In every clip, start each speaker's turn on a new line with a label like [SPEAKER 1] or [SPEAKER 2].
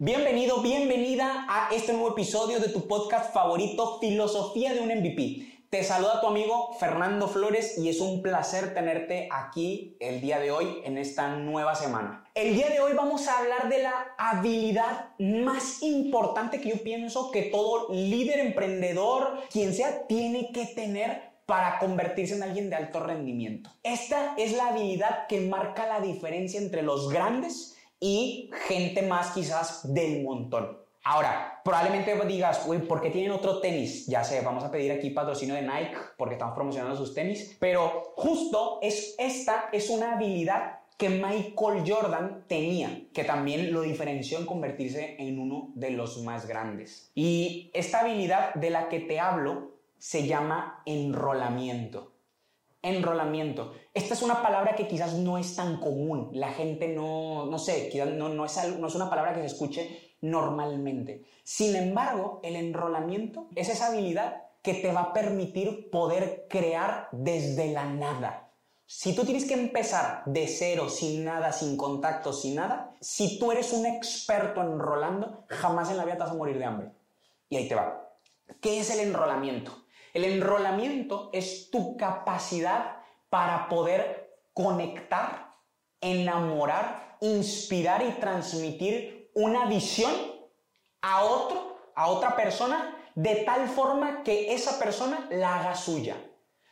[SPEAKER 1] Bienvenido, bienvenida a este nuevo episodio de tu podcast favorito, Filosofía de un MVP. Te saluda tu amigo Fernando Flores y es un placer tenerte aquí el día de hoy en esta nueva semana. El día de hoy vamos a hablar de la habilidad más importante que yo pienso que todo líder, emprendedor, quien sea, tiene que tener para convertirse en alguien de alto rendimiento. Esta es la habilidad que marca la diferencia entre los grandes y gente más quizás del montón. Ahora, probablemente digas, uy, ¿por qué tienen otro tenis? Ya sé, vamos a pedir aquí patrocinio de Nike porque estamos promocionando sus tenis, pero justo es, esta es una habilidad que Michael Jordan tenía, que también lo diferenció en convertirse en uno de los más grandes. Y esta habilidad de la que te hablo se llama enrolamiento enrolamiento. Esta es una palabra que quizás no es tan común. La gente no, no sé, no, no, es, no es una palabra que se escuche normalmente. Sin embargo, el enrolamiento es esa habilidad que te va a permitir poder crear desde la nada. Si tú tienes que empezar de cero, sin nada, sin contacto, sin nada, si tú eres un experto enrolando, jamás en la vida te vas a morir de hambre. Y ahí te va. ¿Qué es el enrolamiento? El enrolamiento es tu capacidad para poder conectar, enamorar, inspirar y transmitir una visión a otro, a otra persona, de tal forma que esa persona la haga suya.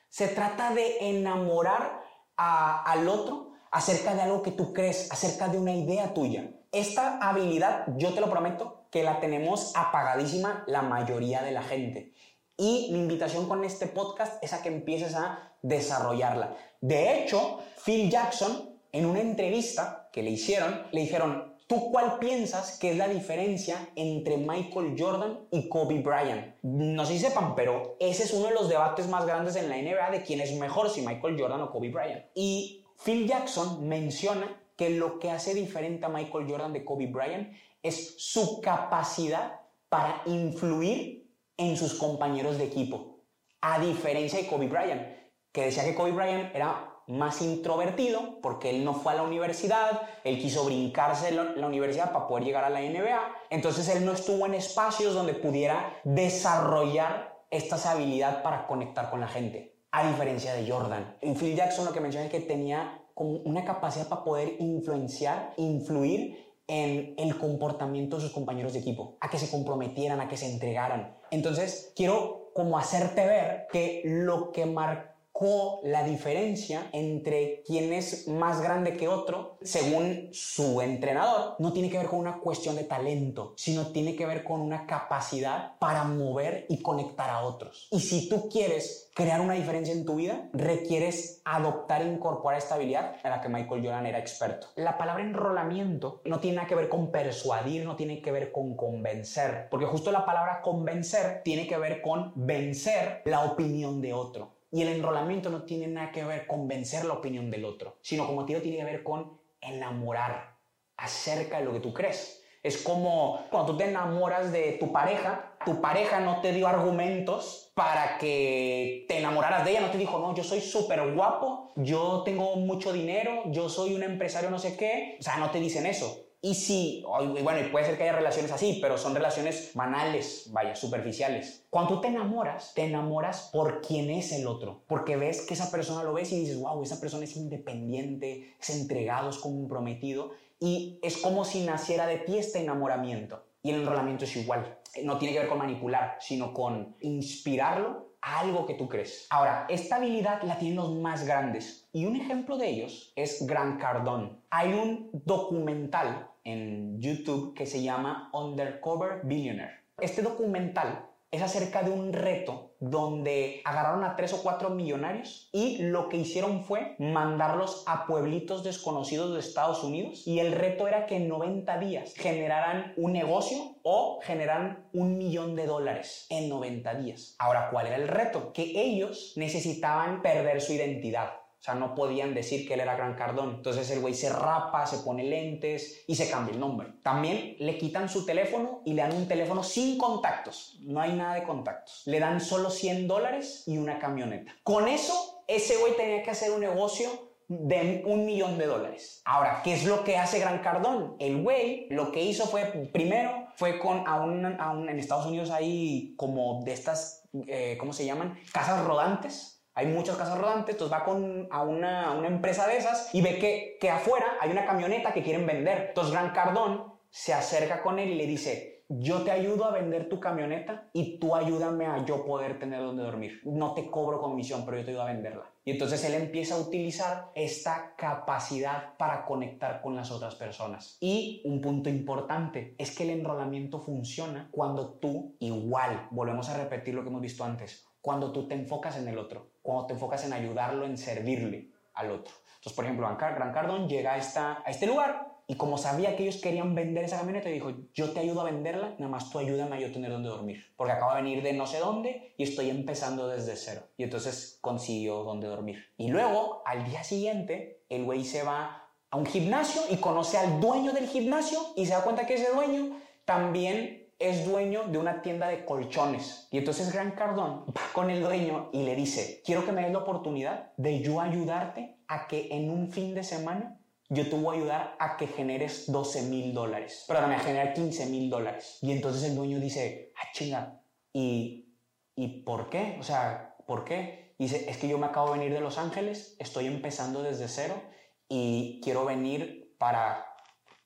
[SPEAKER 1] Se trata de enamorar al otro acerca de algo que tú crees, acerca de una idea tuya. Esta habilidad, yo te lo prometo, que la tenemos apagadísima la mayoría de la gente. Y mi invitación con este podcast es a que empieces a desarrollarla. De hecho, Phil Jackson, en una entrevista que le hicieron, le dijeron, ¿tú cuál piensas que es la diferencia entre Michael Jordan y Kobe Bryant? No sé si sepan, pero ese es uno de los debates más grandes en la NBA de quién es mejor, si Michael Jordan o Kobe Bryant. Y Phil Jackson menciona que lo que hace diferente a Michael Jordan de Kobe Bryant es su capacidad para influir en sus compañeros de equipo. A diferencia de Kobe Bryant, que decía que Kobe Bryant era más introvertido porque él no fue a la universidad, él quiso brincarse la universidad para poder llegar a la NBA, entonces él no estuvo en espacios donde pudiera desarrollar esta habilidad para conectar con la gente. A diferencia de Jordan. En Phil Jackson lo que menciona es que tenía como una capacidad para poder influenciar, influir en el comportamiento de sus compañeros de equipo, a que se comprometieran, a que se entregaran. Entonces, quiero como hacerte ver que lo que la diferencia entre quién es más grande que otro, según su entrenador, no tiene que ver con una cuestión de talento, sino tiene que ver con una capacidad para mover y conectar a otros. Y si tú quieres crear una diferencia en tu vida, requieres adoptar e incorporar esta habilidad en la que Michael Jordan era experto. La palabra enrolamiento no tiene nada que ver con persuadir, no tiene que ver con convencer, porque justo la palabra convencer tiene que ver con vencer la opinión de otro. Y el enrolamiento no tiene nada que ver con vencer la opinión del otro, sino como te tiene que ver con enamorar acerca de lo que tú crees. Es como cuando tú te enamoras de tu pareja, tu pareja no te dio argumentos para que te enamoraras de ella, no te dijo, no, yo soy súper guapo, yo tengo mucho dinero, yo soy un empresario no sé qué. O sea, no te dicen eso. Y sí, bueno, y puede ser que haya relaciones así, pero son relaciones banales, vaya, superficiales. Cuando te enamoras, te enamoras por quién es el otro, porque ves que esa persona lo ves y dices, wow, esa persona es independiente, es entregado, es comprometido, y es como si naciera de ti este enamoramiento. Y el enrolamiento es igual, no tiene que ver con manipular, sino con inspirarlo a algo que tú crees. Ahora, esta habilidad la tienen los más grandes, y un ejemplo de ellos es Grant Cardone. Hay un documental en YouTube que se llama Undercover Billionaire. Este documental es acerca de un reto donde agarraron a tres o cuatro millonarios y lo que hicieron fue mandarlos a pueblitos desconocidos de Estados Unidos y el reto era que en 90 días generaran un negocio o generaran un millón de dólares en 90 días. Ahora, ¿cuál era el reto? Que ellos necesitaban perder su identidad. O sea, no podían decir que él era Gran Cardón. Entonces el güey se rapa, se pone lentes y se cambia el nombre. También le quitan su teléfono y le dan un teléfono sin contactos. No hay nada de contactos. Le dan solo 100 dólares y una camioneta. Con eso, ese güey tenía que hacer un negocio de un millón de dólares. Ahora, ¿qué es lo que hace Gran Cardón? El güey lo que hizo fue, primero, fue con a un, en Estados Unidos hay como de estas, eh, ¿cómo se llaman? Casas rodantes. Hay muchas casas rodantes, entonces va con, a, una, a una empresa de esas y ve que, que afuera hay una camioneta que quieren vender. Entonces Gran Cardón se acerca con él y le dice, yo te ayudo a vender tu camioneta y tú ayúdame a yo poder tener donde dormir. No te cobro comisión, pero yo te ayudo a venderla. Y entonces él empieza a utilizar esta capacidad para conectar con las otras personas. Y un punto importante es que el enrolamiento funciona cuando tú igual, volvemos a repetir lo que hemos visto antes, cuando tú te enfocas en el otro, cuando te enfocas en ayudarlo, en servirle al otro. Entonces, por ejemplo, Gran Cardón llega a, este lugar y como sabía que ellos querían vender esa camioneta, dijo, yo te ayudo a venderla, nada más tú ayúdame a yo tener donde dormir. Porque acabo de venir de no sé dónde y estoy empezando desde cero. Y entonces consiguió donde dormir. Y luego, al día siguiente, el güey se va a un gimnasio y conoce al dueño del gimnasio y se da cuenta que ese dueño también es dueño de una tienda de colchones. Y entonces Gran Cardón va con el dueño y le dice, quiero que me des la oportunidad de yo ayudarte a que en un fin de semana yo te voy a ayudar a que generes 12 mil dólares, perdón, a generar 15 mil dólares. Y entonces el dueño dice, ah, chinga, ¿y, ¿y por qué? O sea, ¿por qué? Y dice, es que yo me acabo de venir de Los Ángeles, estoy empezando desde cero y quiero venir para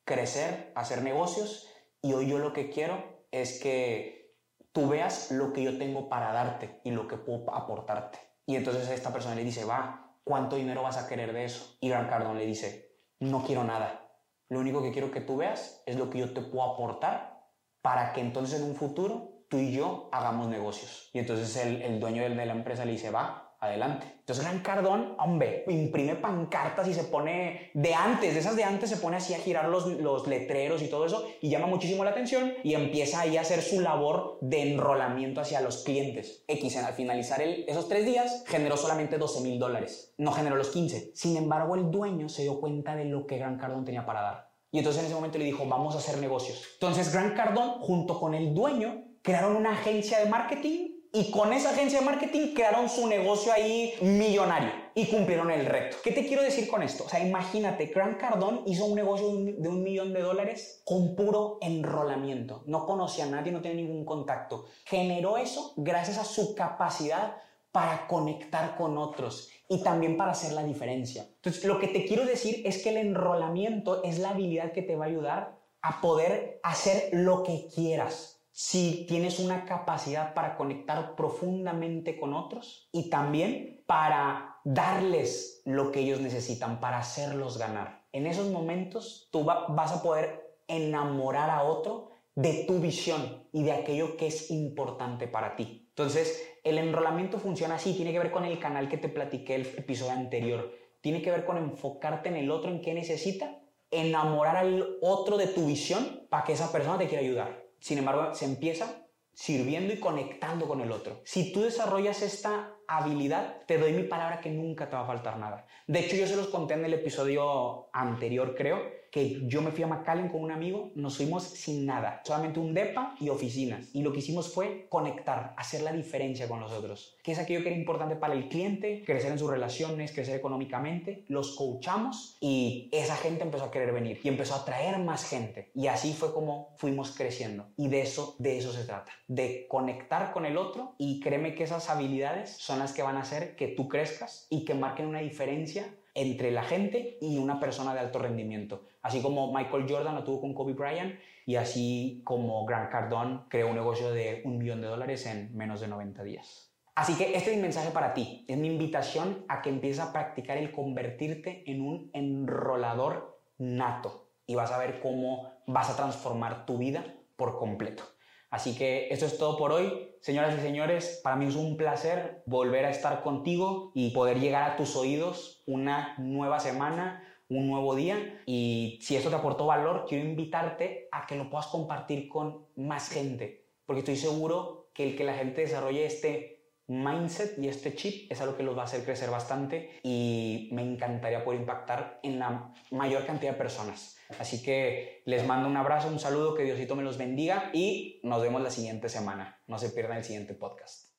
[SPEAKER 1] crecer, hacer negocios y hoy yo lo que quiero es que tú veas lo que yo tengo para darte y lo que puedo aportarte. Y entonces esta persona le dice, va, ¿cuánto dinero vas a querer de eso? Y Gran Cardón le dice, no quiero nada. Lo único que quiero que tú veas es lo que yo te puedo aportar para que entonces en un futuro tú y yo hagamos negocios. Y entonces el, dueño de la empresa le dice, va, adelante. Entonces Gran Cardón, hombre, imprime pancartas y se pone de antes, de esas de antes, se pone así a girar los, los letreros y todo eso y llama muchísimo la atención y empieza ahí a hacer su labor de enrolamiento hacia los clientes. X, al finalizar esos tres días, generó solamente 12 mil dólares, no generó los 15. Sin embargo, el dueño se dio cuenta de lo que Gran Cardón tenía para dar. Y entonces en ese momento le dijo, vamos a hacer negocios. Entonces Gran Cardón, junto con el dueño, crearon una agencia de marketing y con esa agencia de marketing crearon su negocio ahí millonario y cumplieron el reto. ¿Qué te quiero decir con esto? O sea, imagínate, Grant Cardone hizo un negocio de un millón de dólares con puro enrolamiento. No conocía a nadie, no tenía ningún contacto. Generó eso gracias a su capacidad para conectar con otros y también para hacer la diferencia. Entonces, lo que te quiero decir es que el enrolamiento es la habilidad que te va a ayudar a poder hacer lo que quieras si tienes una capacidad para conectar profundamente con otros y también para darles lo que ellos necesitan, para hacerlos ganar. En esos momentos tú vas a poder enamorar a otro de tu visión y de aquello que es importante para ti. Entonces, el enrolamiento funciona así, tiene que ver con el canal que te platiqué el episodio anterior, tiene que ver con enfocarte en el otro, en qué necesita, enamorar al otro de tu visión para que esa persona te quiera ayudar. Sin embargo, se empieza sirviendo y conectando con el otro. Si tú desarrollas esta habilidad, te doy mi palabra que nunca te va a faltar nada. De hecho, yo se los conté en el episodio anterior, creo, que yo me fui a McAllen con un amigo, nos fuimos sin nada, solamente un DEPA y oficinas. Y lo que hicimos fue conectar, hacer la diferencia con los otros, que es aquello que era importante para el cliente, crecer en sus relaciones, crecer económicamente. Los coachamos y esa gente empezó a querer venir y empezó a traer más gente. Y así fue como fuimos creciendo. Y de eso, de eso se trata, de conectar con el otro y créeme que esas habilidades son las que van a hacer que tú crezcas y que marquen una diferencia entre la gente y una persona de alto rendimiento. Así como Michael Jordan lo tuvo con Kobe Bryant y así como Grant Cardone creó un negocio de un millón de dólares en menos de 90 días. Así que este es mi mensaje para ti. Es mi invitación a que empieces a practicar el convertirte en un enrolador nato y vas a ver cómo vas a transformar tu vida por completo. Así que esto es todo por hoy. Señoras y señores, para mí es un placer volver a estar contigo y poder llegar a tus oídos una nueva semana, un nuevo día. Y si esto te aportó valor, quiero invitarte a que lo puedas compartir con más gente, porque estoy seguro que el que la gente desarrolle este mindset y este chip es algo que los va a hacer crecer bastante y me encantaría poder impactar en la mayor cantidad de personas. Así que les mando un abrazo, un saludo, que Diosito me los bendiga y nos vemos la siguiente semana. No se pierdan el siguiente podcast.